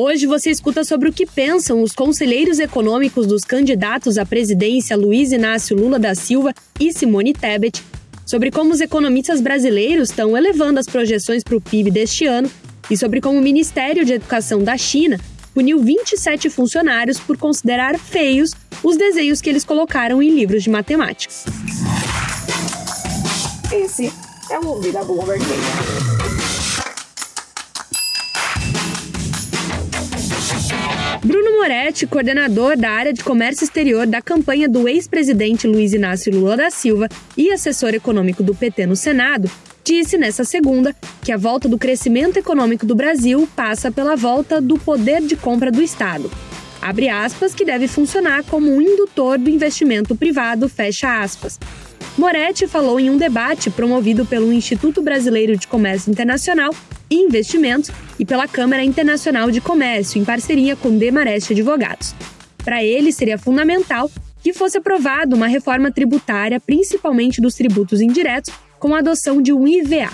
Hoje você escuta sobre o que pensam os conselheiros econômicos dos candidatos à presidência Luiz Inácio Lula da Silva e Simone Tebet, sobre como os economistas brasileiros estão elevando as projeções para o PIB deste ano e sobre como o Ministério de Educação da China puniu 27 funcionários por considerar feios os desenhos que eles colocaram em livros de matemática. Esse é o Ouvir a Bloomberg Bruno Moretti, coordenador da área de comércio exterior da campanha do ex-presidente Luiz Inácio Lula da Silva e assessor econômico do PT no Senado, disse nesta segunda que a volta do crescimento econômico do Brasil passa pela volta do poder de compra do Estado. Abre aspas, que deve funcionar como um indutor do investimento privado, fecha aspas. Moretti falou em um debate promovido pelo Instituto Brasileiro de Comércio Internacional e Investimentos e pela Câmara Internacional de Comércio, em parceria com Demarest Advogados. Para ele, seria fundamental que fosse aprovada uma reforma tributária, principalmente dos tributos indiretos, com a adoção de um IVA.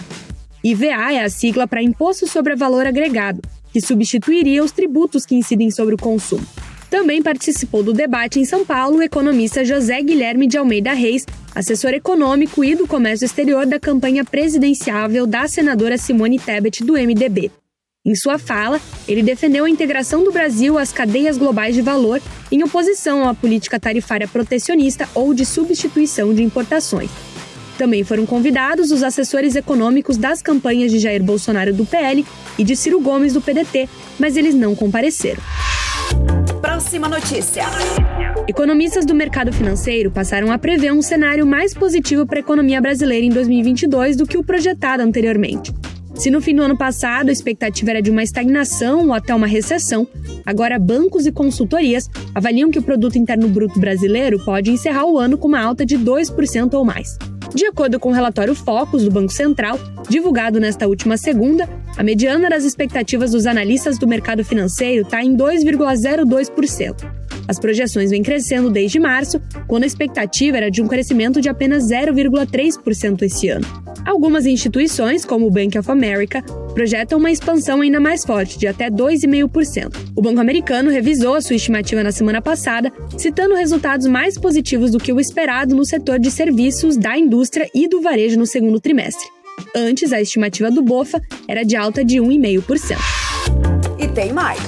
IVA é a sigla para Imposto sobre Valor Agregado, que substituiria os tributos que incidem sobre o consumo. Também participou do debate em São Paulo o economista José Guilherme de Almeida Reis, assessor econômico e do comércio exterior da campanha presidenciável da senadora Simone Tebet do MDB. Em sua fala, ele defendeu a integração do Brasil às cadeias globais de valor em oposição uma política tarifária protecionista ou de substituição de importações. Também foram convidados os assessores econômicos das campanhas de Jair Bolsonaro do PL e de Ciro Gomes do PDT, mas eles não compareceram. Próxima notícia. Economistas do mercado financeiro passaram a prever um cenário mais positivo para a economia brasileira em 2022 do que o projetado anteriormente. Se no fim do ano passado a expectativa era de uma estagnação ou até uma recessão, agora bancos e consultorias avaliam que o produto interno bruto brasileiro pode encerrar o ano com uma alta de 2% ou mais. De acordo com o relatório Focus do Banco Central, divulgado nesta última segunda, a mediana das expectativas dos analistas do mercado financeiro está em 2,02%. As projeções vêm crescendo desde março, quando a expectativa era de um crescimento de apenas 0,3% esse ano. Algumas instituições, como o Bank of America, projetam uma expansão ainda mais forte, de até 2,5%. O Banco Americano revisou a sua estimativa na semana passada, citando resultados mais positivos do que o esperado no setor de serviços, da indústria e do varejo no segundo trimestre. Antes, a estimativa do BOFA era de alta de 1,5%. E tem mais.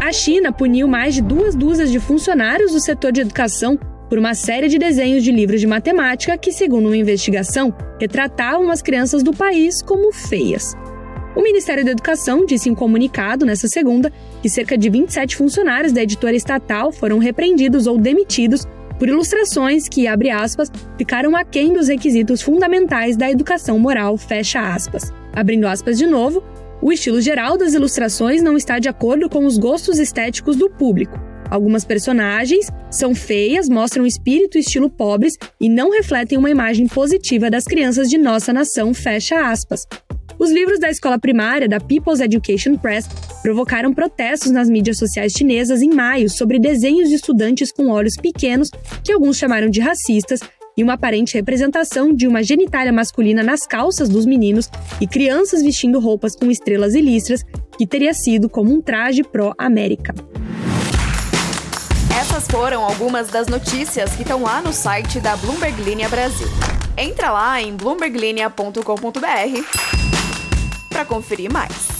A China puniu mais de duas dúzias de funcionários do setor de educação por uma série de desenhos de livros de matemática que, segundo uma investigação, retratavam as crianças do país como feias. O Ministério da Educação disse em comunicado nesta segunda que cerca de 27 funcionários da editora estatal foram repreendidos ou demitidos por ilustrações que, abre aspas, ficaram aquém dos requisitos fundamentais da educação moral, fecha aspas. Abrindo aspas de novo, o estilo geral das ilustrações não está de acordo com os gostos estéticos do público. Algumas personagens são feias, mostram espírito e estilo pobres e não refletem uma imagem positiva das crianças de nossa nação, fecha aspas. Os livros da escola primária da People's Education Press provocaram protestos nas mídias sociais chinesas em maio sobre desenhos de estudantes com olhos pequenos, que alguns chamaram de racistas, e uma aparente representação de uma genitália masculina nas calças dos meninos e crianças vestindo roupas com estrelas e listras, que teria sido como um traje pró-América. Essas foram algumas das notícias que estão lá no site da Bloomberg Linha Brasil. Entra lá em bloomberglinea.com.br para conferir mais.